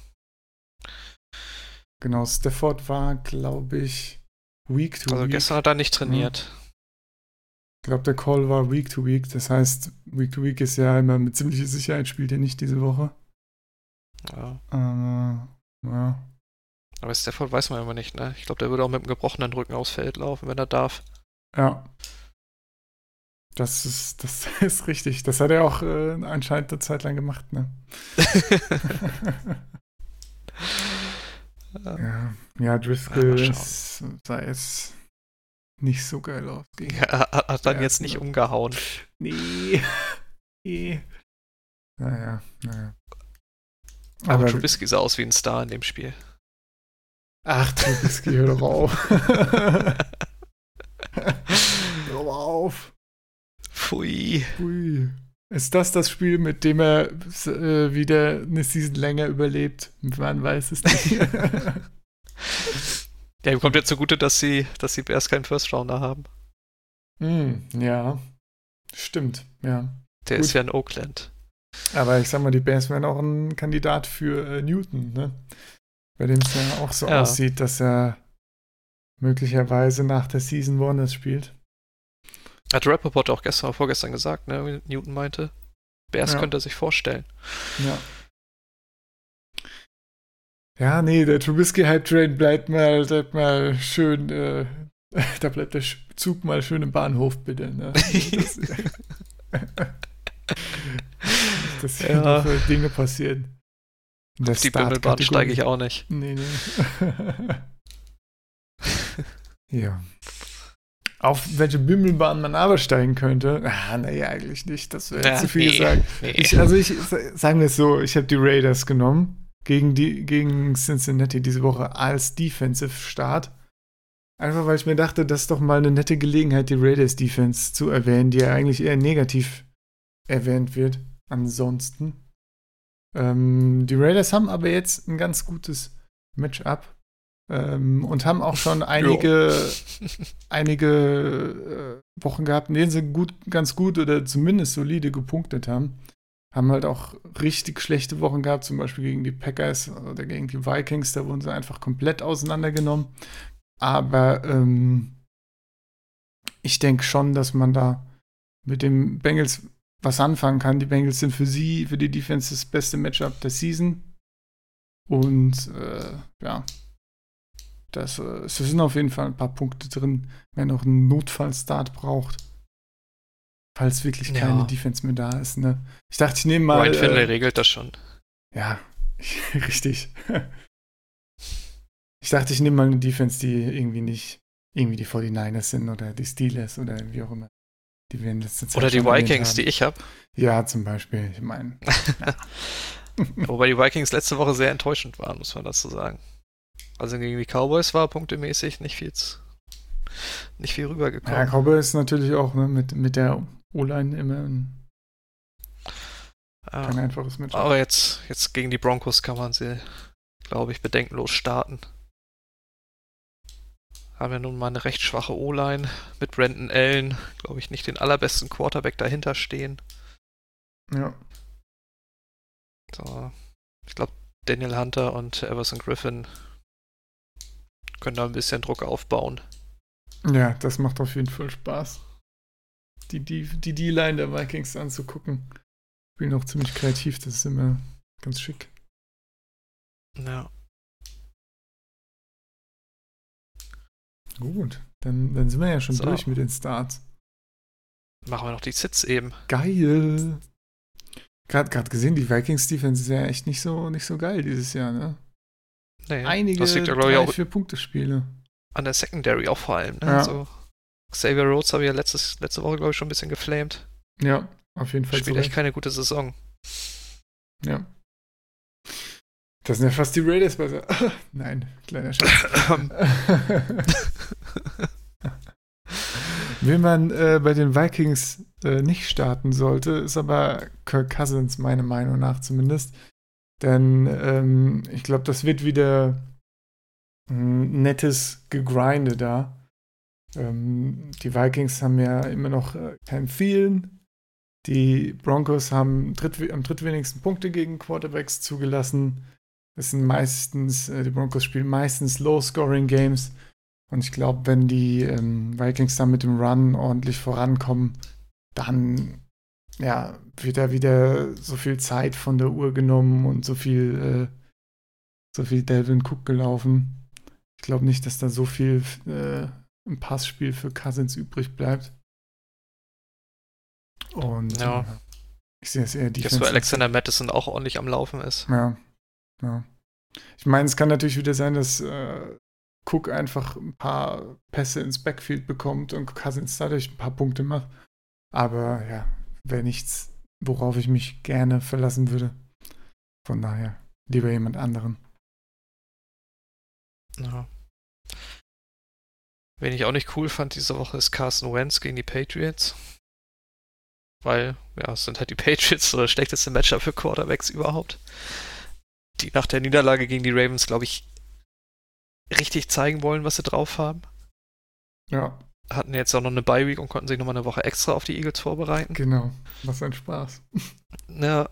Genau, Stafford war, glaube ich, Week to Also Week. gestern hat er nicht trainiert. Ich glaube, der Call war Week to Week. Das heißt, Week to Week ist ja immer mit ziemlicher Sicherheit spielt er nicht diese Woche. Ja. Äh, ja. Aber Stafford weiß man immer nicht, ne? Ich glaube, der würde auch mit einem gebrochenen Rücken aufs Feld laufen, wenn er darf. Ja. Das ist, das ist richtig. Das hat er auch äh, anscheinend eine Zeit lang gemacht, ne? ja. ja, Driscoll Ja, ist, sah jetzt nicht so geil aus. Gegen Ja, hat, dann Ja, jetzt nicht umgehauen. Nee. nee. Naja, naja. Aber, Aber, Trubisky sah aus wie ein Star in dem Spiel. ach, Trubisky, hör doch auf. hör doch auf. Pfui. Ui. Ist das das Spiel, mit dem er äh, wieder eine Season länger überlebt? Man weiß es nicht. Ja, ihm kommt jetzt zugute, dass sie, dass die Bears keinen First Rounder haben. Hm, ja, stimmt, ja. Der Gut. ist ja in Oakland. Aber ich sag mal, die Bears wären auch ein Kandidat für äh, Newton, ne? Bei dem es ja auch so Ja. aussieht, dass er möglicherweise nach der Season Warners spielt. Hat Rappaport auch gestern oder vorgestern gesagt, ne? wie Newton meinte. Bears Ja. könnte er sich vorstellen. Ja. Ja, nee, der Trubisky-Hype-Train bleibt mal, bleibt mal schön, äh, da bleibt der Zug mal schön im Bahnhof, bitte. Ne? Das, dass hier Ja. noch, Dinge passieren. Auf die Bimmelbahn steige ich auch nicht. Nee, nee. ja. Auf welche Bimmelbahn man aber steigen könnte? Ah, naja, eigentlich nicht. Das wäre Ja, zu viel nee, gesagt. nee. Ich, also ich sagen wir es so, ich habe die Raiders genommen gegen die gegen Cincinnati diese Woche als Defensive Start. Einfach weil ich mir dachte, das ist doch mal eine nette Gelegenheit, die Raiders Defense zu erwähnen, die ja eigentlich eher negativ erwähnt wird. Ansonsten. Ähm, die Raiders haben aber jetzt ein ganz gutes Matchup ähm, und haben auch schon einige einige äh, Wochen gehabt, in denen sie gut, ganz gut oder zumindest solide gepunktet haben. Haben halt auch richtig schlechte Wochen gehabt, zum Beispiel gegen die Packers oder gegen die Vikings, da wurden sie einfach komplett auseinandergenommen. Aber ähm, ich denke schon, dass man da mit den Bengals was anfangen kann. Die Bengals sind für sie, für die Defense das beste Matchup der Season. Und äh, ja, das, äh, es sind auf jeden Fall ein paar Punkte drin, wenn noch ein Notfallstart braucht. Falls wirklich Ja. keine Defense mehr da ist. Ne? Ich dachte, ich nehme mal. Ryan Finlay äh, regelt das schon. ja, richtig. Ich dachte, ich nehme mal eine Defense, die irgendwie nicht irgendwie die 49ers sind oder die Steelers oder wie auch immer. Die wir in letzter Zeit Oder die Vikings, haben. die ich habe. Ja, zum Beispiel. Ich meine, Wobei die Vikings letzte Woche sehr enttäuschend waren, muss man dazu sagen. Also gegen die Cowboys war punktemäßig nicht viel, nicht viel ja, rübergekommen. Cowboy ist natürlich auch ne, mit, mit der O-Line immer ein, Ja. kein einfaches Matchup. Aber jetzt, jetzt gegen die Broncos kann man sie, glaube ich, bedenkenlos starten. Haben ja nun mal eine recht schwache O-Line mit Brandon Allen, glaube ich, nicht den allerbesten Quarterback dahinter stehen. Ja. So, ich glaube, Daniel Hunter und Everson Griffin können da ein bisschen Druck aufbauen. ja, das macht auf jeden Fall Spaß. Die die die D-Line der Vikings anzugucken. Spielen auch ziemlich kreativ, das ist immer ganz schick. Ja. Gut, dann, dann sind wir ja schon So. durch mit den Starts. Machen wir noch die Sits eben. Geil. Gerade gesehen, die Vikings Defense ist ja echt nicht so nicht so geil dieses Jahr, ne? Nee, Einige das liegt ja, ich, drei, auch vier Punkte Spiele. an der Secondary auch vor allem. Ne? Ja. Also, Xavier Rhodes habe ich ja letztes, letzte Woche, glaube ich, schon ein bisschen geflamed. Ja, auf jeden Fall Spielt echt keine gute Saison. Ja. Das sind ja fast die Raiders besser. Nein, kleiner Scherz. Wen man äh, bei den Vikings äh, nicht starten sollte, ist aber Kirk Cousins, meiner Meinung nach zumindest. Denn ähm, ich glaube, das wird wieder ein nettes Gegrinde da. Ähm, die Vikings haben ja immer noch äh, keinen vielen. Die Broncos haben dritt, am drittwenigsten Punkte gegen Quarterbacks zugelassen. Das sind meistens, äh, die Broncos spielen meistens Low-Scoring-Games. Und ich glaube, wenn die ähm, Vikings dann mit dem Run ordentlich vorankommen, dann ja, wird da wieder so viel Zeit von der Uhr genommen und so viel, äh, so viel Delvin Cook gelaufen. Ich glaube nicht, dass da so viel äh, im Passspiel für Cousins übrig bleibt. Und Ja. äh, ich sehe es eher Jetzt, wo. Alexander Madison auch ordentlich am Laufen ist. Ja, ja. Ich meine, es kann natürlich wieder sein, dass äh, Cook einfach ein paar Pässe ins Backfield bekommt und Cousins dadurch ein paar Punkte macht. Aber ja, wäre nichts, worauf ich mich gerne verlassen würde. Von daher lieber jemand anderen. Ja. Wen ich auch nicht cool fand diese Woche ist Carson Wentz gegen die Patriots. Weil, ja, es sind halt die Patriots, so das schlechteste Matchup für Quarterbacks überhaupt. Die nach der Niederlage gegen die Ravens, glaube ich, richtig zeigen wollen, was sie drauf haben. Ja, Hatten jetzt auch noch eine Bye-Week und konnten sich nochmal eine Woche extra auf die Eagles vorbereiten. genau. Was ein Spaß. Ja.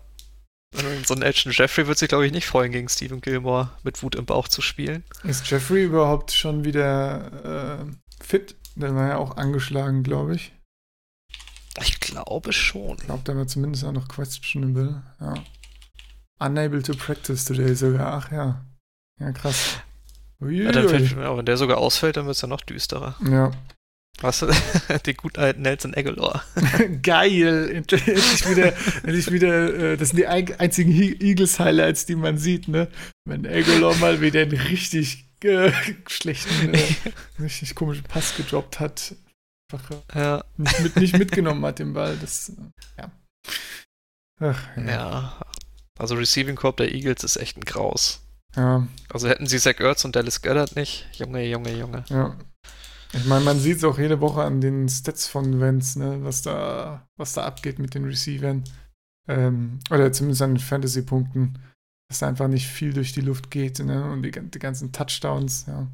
Und So ein Elton Jeffrey wird sich, glaube ich, nicht freuen, gegen Stephen Gilmore mit Wut im Bauch zu spielen. Ist Jeffrey überhaupt schon wieder äh, fit? Der war ja auch angeschlagen, glaube ich. Ich glaube schon. Ich glaube, der war zumindest auch noch questionable. Ja. Unable to practice today sogar. Ach ja. Ja, krass. Ja, dann Uiuiui. fällt wenn der sogar ausfällt, dann wird es ja noch düsterer. Ja. Was? Den guten alten Nelson Aguilar. Geil. Endlich wieder, endlich wieder, äh, das sind die ein- einzigen Eagles-Highlights, die man sieht, ne? Wenn Aguilar mal wieder einen richtig äh, schlechten, äh, richtig komischen Pass gedroppt hat. Einfach äh, Ja, nicht, mit, nicht mitgenommen hat den Ball. Das, ja. Ach, ja. ja. Also Receiving Corp der Eagles ist echt ein Graus. Ja, Also hätten sie Zach Ertz und Dallas Goddard nicht. Junge, Junge, Junge. ja. Ich meine, man sieht es auch jede Woche an den Stats von Vance, ne, was da, was da abgeht mit den Receivern. Ähm, oder zumindest an den Fantasy-Punkten, dass da einfach nicht viel durch die Luft geht, ne? Und die, die ganzen Touchdowns, ja,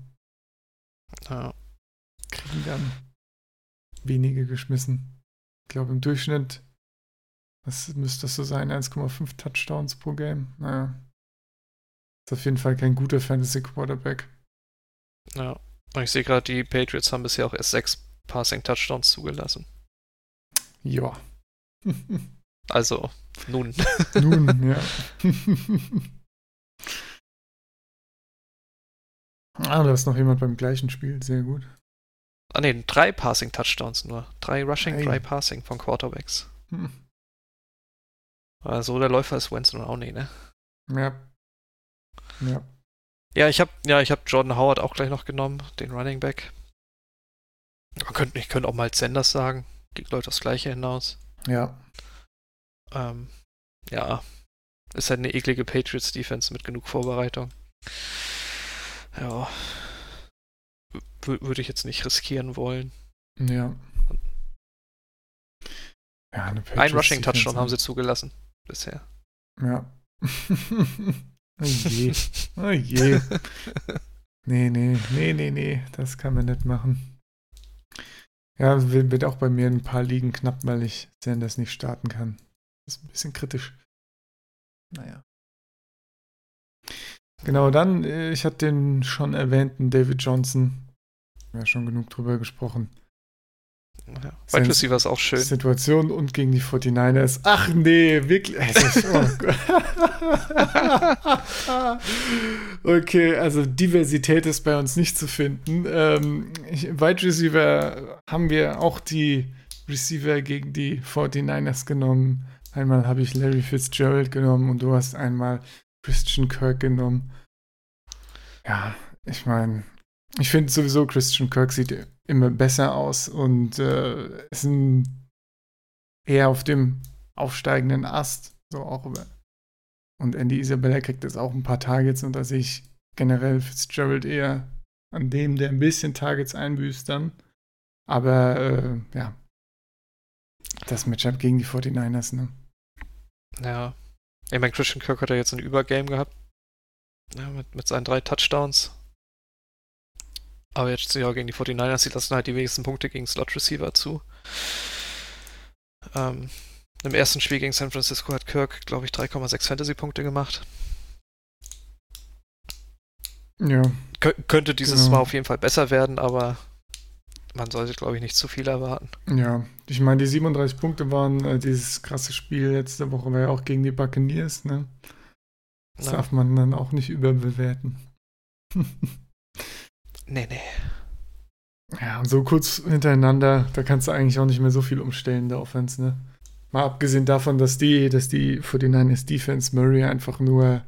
Ja. kriegen dann wenige geschmissen. Ich glaube im Durchschnitt, was müsste das so sein, 1,5 Touchdowns pro Game. Naja. Ist auf jeden Fall kein guter Fantasy-Quarterback. ja. Ich sehe gerade, die Patriots haben bisher auch erst sechs Passing Touchdowns zugelassen. Ja. Also, nun. Nun, ja. ah, da ist noch jemand beim gleichen Spiel. Sehr gut. Ah ne, drei Passing Touchdowns nur. Drei Rushing, Ei. drei Passing von Quarterbacks. Hm. Also der Läufer ist Wentz nun auch nicht, ne? Ja. Ja. Ja, ich habe ja, ich habe Jordan Howard auch gleich noch genommen, den Running Back. Man könnte, ich könnte auch mal Sanders sagen. Geht läuft das gleiche hinaus. Ja. Ähm, ja, ist halt eine eklige Patriots Defense mit genug Vorbereitung. Ja, w- würde ich jetzt nicht riskieren wollen. Ja. Ja, Ein Patriots Rushing Touchdown Defense, haben sie zugelassen bisher. Ja. oh je. Oh je. Nee, nee, nee, nee, nee. Das kann man nicht machen. Ja, wird auch bei mir ein paar Ligen knapp, weil ich Sanders nicht starten kann. Das ist ein bisschen kritisch. Naja. Genau, dann, äh, ich hatte den schon erwähnten David Johnson. Ja, schon genug drüber gesprochen. Ja. Wide Receiver ist auch schön. Situation und gegen die 49ers. Ach nee, wirklich. Oh okay, also Diversität ist bei uns nicht zu finden. Ähm, Wide Receiver haben wir auch die Receiver gegen die 49ers genommen. Einmal habe ich Larry Fitzgerald genommen und du hast einmal Christian Kirk genommen. Ja, ich meine, ich finde sowieso Christian Kirk sieht immer besser aus und äh, ist eher auf dem aufsteigenden Ast. So auch über. Und Andy Isabella kriegt jetzt auch ein paar Targets und sehe ich generell Fitzgerald eher an dem, der ein bisschen Targets einbüßt dann. Aber äh, ja, das Matchup gegen die 49ers, ne? Ja. Ich meine, Christian Kirk hat ja jetzt ein Übergame gehabt. Ja, mit, mit seinen drei Touchdowns. Aber jetzt ja, gegen die 49ers, die lassen halt die wenigsten Punkte gegen Slot Receiver zu. Ähm, Im ersten Spiel gegen San Francisco hat Kirk, glaube ich, 3,6 Fantasy-Punkte gemacht. Ja, Kö könnte dieses Genau. Mal auf jeden Fall besser werden, aber man sollte, glaube ich, nicht zu viel erwarten. Ja, ich meine, die 37 Punkte waren äh, dieses krasse Spiel letzte Woche, war ja auch gegen die Buccaneers, ne? Das Ja. darf man dann auch nicht überbewerten. Nee, nee. Ja, und so kurz hintereinander, da kannst du eigentlich auch nicht mehr so viel umstellen in der Offense, ne? Mal abgesehen davon, dass die, dass die 49ers Defense Murray einfach nur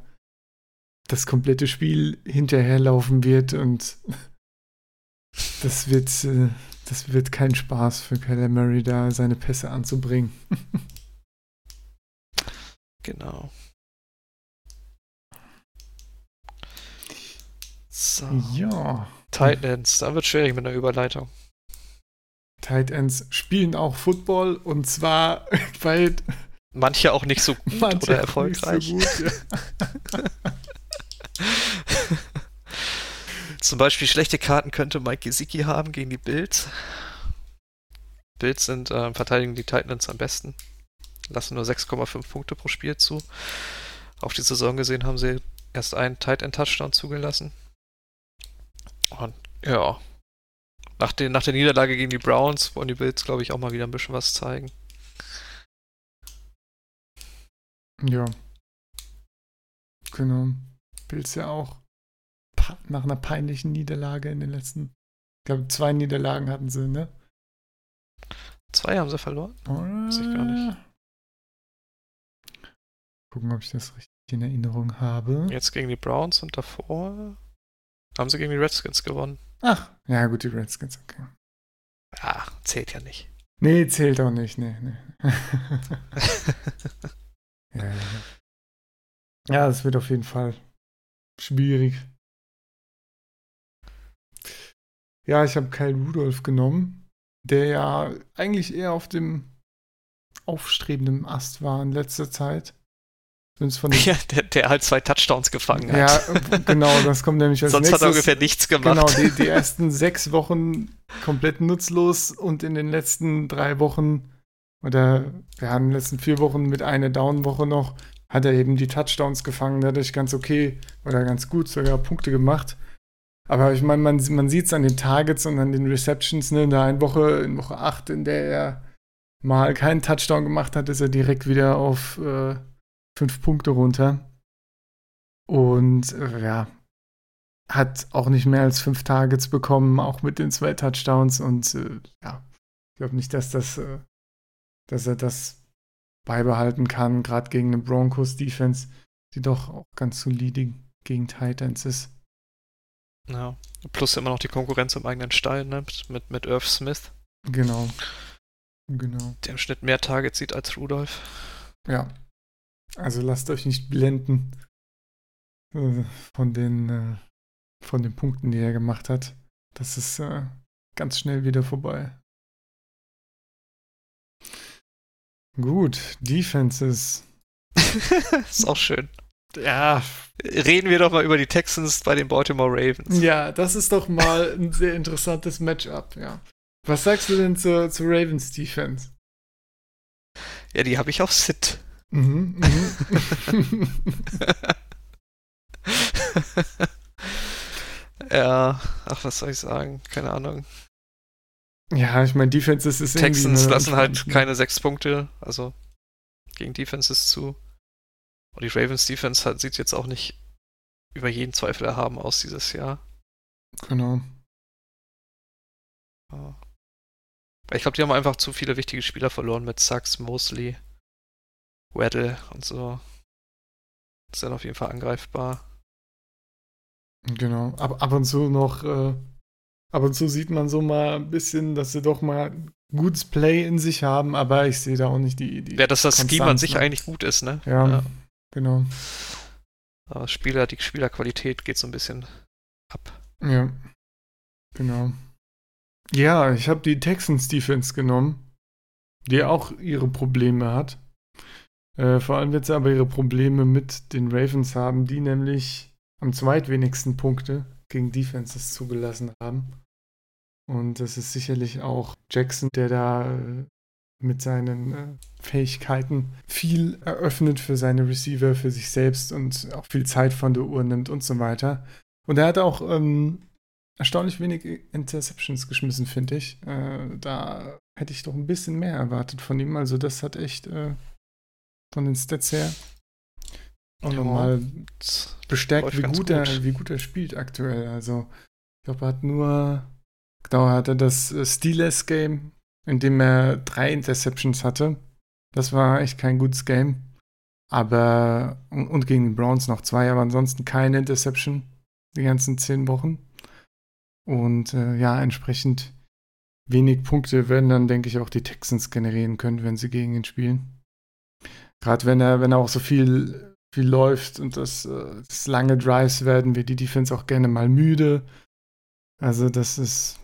das komplette Spiel hinterherlaufen wird und das wird, äh, das wird kein Spaß für Kyler Murray, da seine Pässe anzubringen. Genau. So. Ja. Titans, da wird schwierig mit einer Überleitung. Tight Ends spielen auch Football und zwar bei Manche auch nicht so gut manche oder auch erfolgreich. Nicht so gut, ja. Zum Beispiel schlechte Karten könnte Mike Gesicki haben gegen die Bills. Bills sind äh, verteidigen die Titans am besten. Lassen nur 6,5 Punkte pro Spiel zu. Auf die Saison gesehen haben sie erst einen Tight End Touchdown zugelassen. Und ja, nach, den, nach der Niederlage gegen die Browns wollen die Bills, glaube ich, auch mal wieder ein bisschen was zeigen. Ja. Genau. Bills ja auch nach einer peinlichen Niederlage in den letzten, ich glaube, zwei Niederlagen hatten sie, ne? Zwei haben sie verloren. Weiß ich gar nicht. Gucken, ob ich das richtig in Erinnerung habe. Jetzt gegen die Browns und davor haben sie gegen die Redskins gewonnen. Ach, ja gut, die Redskins, okay. Ah, zählt ja nicht. Nee, zählt auch nicht, nee, nee. ja, ja. ja, das wird auf jeden Fall schwierig. Ja, ich habe Kyle Rudolph genommen, der ja eigentlich eher auf dem aufstrebenden Ast war in letzter Zeit. Ja, der, der halt zwei Touchdowns gefangen ja, hat. äh, genau, das kommt nämlich als Sonst nächstes. hat er ungefähr nichts gemacht. Genau, die, die ersten sechs Wochen komplett nutzlos und in den letzten drei Wochen oder wir haben in den letzten vier Wochen mit einer Down-Woche noch, hat er eben die Touchdowns gefangen, dadurch ganz okay oder ganz gut sogar Punkte gemacht. Aber ich meine, man, man sieht es an den Targets und an den Receptions, ne, in der einen Woche, in Woche 8, in der er mal keinen Touchdown gemacht hat, ist er direkt wieder auf äh, fünf Punkte runter. Und äh, ja, hat auch nicht mehr als fünf Targets bekommen, auch mit den zwei Touchdowns. Und äh, ja, ich glaube nicht, dass das, äh, dass er das beibehalten kann, gerade gegen eine Broncos-Defense, die doch auch ganz solide gegen Titans ist. Ja. Plus immer noch die Konkurrenz im eigenen Stall, ne? Mit, mit Irv Smith, Genau. Genau. der im Schnitt mehr Targets sieht als Rudolph. Ja. Also lasst euch nicht blenden äh, von den, äh, von den Punkten, die er gemacht hat. Das ist äh, ganz schnell wieder vorbei. Gut, Defenses. ist auch schön. Ja, Reden wir doch mal über die Texans bei den Baltimore Ravens. ja, das ist doch mal ein sehr interessantes Matchup, ja. Was sagst du denn zur, zur Ravens Defense? Ja, die habe ich auf Sit. Mhm, mhm. ja, ach, was soll ich sagen? Keine Ahnung. ja, ich meine, Defenses ist Texans lassen halt keine sechs Punkte, also gegen Defenses zu. Und die Ravens Defense hat, sieht jetzt auch nicht über jeden Zweifel erhaben aus dieses Jahr. Genau. Ich glaube, die haben einfach zu viele wichtige Spieler verloren mit Sachs, Mosley, Weddle und so. Sind auf jeden Fall angreifbar. Genau. Ab, ab und zu noch, äh, ab und zu sieht man so mal ein bisschen, dass sie doch mal gutes Play in sich haben, aber ich sehe da auch nicht die, die Ja, dass das Scheme an Konstanz, sich ne? eigentlich gut ist, ne? Ja, Ja. genau. Aber Spieler, die Spielerqualität geht so ein bisschen ab. Ja, genau. Ja, ich habe die Texans Defense genommen, die auch ihre Probleme hat. Äh, vor allem wird sie aber ihre Probleme mit den Ravens haben, die nämlich am zweitwenigsten Punkte gegen Defenses zugelassen haben. Und das ist sicherlich auch Jackson, der da äh, mit seinen äh, Fähigkeiten viel eröffnet für seine Receiver, für sich selbst und auch viel Zeit von der Uhr nimmt und so weiter. Und er hat auch ähm, erstaunlich wenig Interceptions geschmissen, finde ich. Äh, da hätte ich doch ein bisschen mehr erwartet von ihm. Also das hat echt äh, von den Stats her auch ja, nochmal bestärkt, wie gut, gut, er, wie gut er spielt aktuell. Also ich glaube, er hat nur, genau, hat er das äh, Steelers-Game, in dem er drei Interceptions hatte. Das war echt kein gutes Game. Aber, und, und gegen die Browns noch zwei, aber ansonsten keine Interception die ganzen zehn Wochen. Und äh, ja, entsprechend wenig Punkte werden dann, denke ich, auch die Texans generieren können, wenn sie gegen ihn spielen. Gerade wenn er, wenn er auch so viel, viel läuft und das, äh, das lange Drives werden, wird die Defense auch gerne mal müde. Also das ist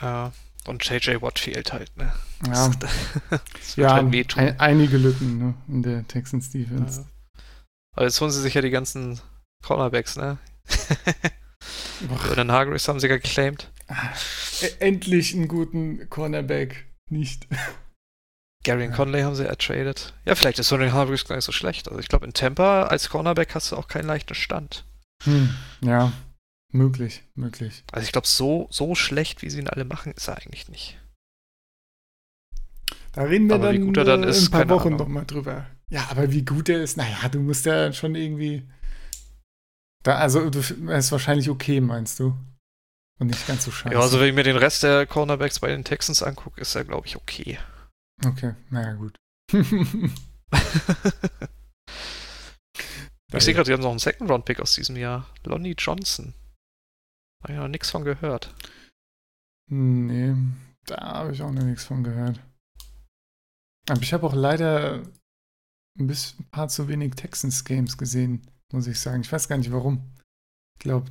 ja. Und JJ Watt fehlt halt, ne? Ja, das ja halt ein, einige Lücken ne, in der Texans Defense. Ja. Aber jetzt holen sie sich ja die ganzen Cornerbacks, ne? Vernon Hargreaves haben sie ja geclaimed. E-, endlich einen guten Cornerback. Nicht. Gary ja. Conley haben sie ertradet. Ja, vielleicht ist Vernon Hargreaves gar nicht so schlecht. Also ich glaube, in Tampa als Cornerback hast du auch keinen leichten Stand. Hm, ja, möglich, möglich. Also ich glaube, so, so schlecht, wie sie ihn alle machen, ist er eigentlich nicht. Da reden wir aber dann, wie gut er dann äh, ist, in ein paar Wochen nochmal drüber. Ja, aber wie gut er ist, naja, du musst ja schon irgendwie da, also, du ist wahrscheinlich okay, meinst du? Und nicht ganz so scheiße. Ja, also wenn ich mir den Rest der Cornerbacks bei den Texans angucke, ist er, glaube ich, okay. Okay, naja, gut. ich sehe gerade, die haben noch einen Second-Round-Pick aus diesem Jahr. Lonnie Johnson. Habe ich noch nichts von gehört. Nee, da habe ich auch noch nichts von gehört. Aber ich habe auch leider ein bisschen ein paar zu wenig Texans-Games gesehen muss ich sagen. Ich weiß gar nicht warum. Ich glaube.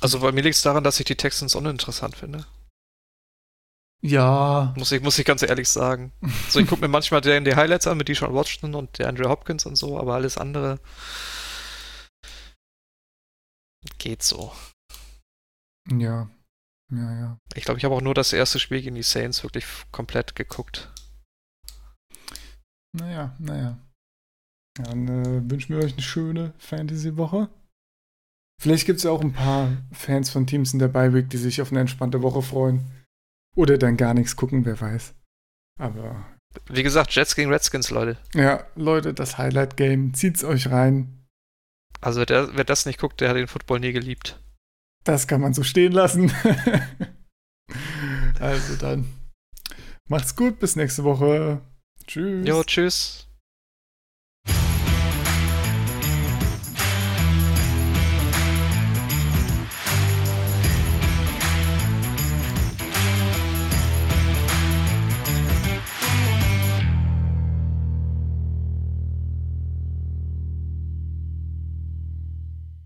Also bei mir liegt es daran, dass ich die Texans uninteressant finde. Ja. Muss ich, muss ich ganz ehrlich sagen. So, ich gucke mir manchmal die, die Highlights an mit Deshaun Watson und der Andrew Hopkins und so, aber alles andere geht so. Ja. Ja, ja. Ich glaube, ich habe auch nur das erste Spiel gegen die Saints wirklich komplett geguckt. Naja, naja. Dann äh, wünschen wir euch eine schöne Fantasy-Woche. Vielleicht gibt es ja auch ein paar Fans von Teams in der Bye-Week, die sich auf eine entspannte Woche freuen. Oder dann gar nichts gucken, wer weiß. Aber. Wie gesagt, Jets gegen Redskins, Leute. Ja, Leute, das Highlight-Game. Zieht's euch rein. Also, der, wer das nicht guckt, der hat den Football nie geliebt. Das kann man so stehen lassen. also dann. Macht's gut, bis nächste Woche. Tschüss. Jo, tschüss.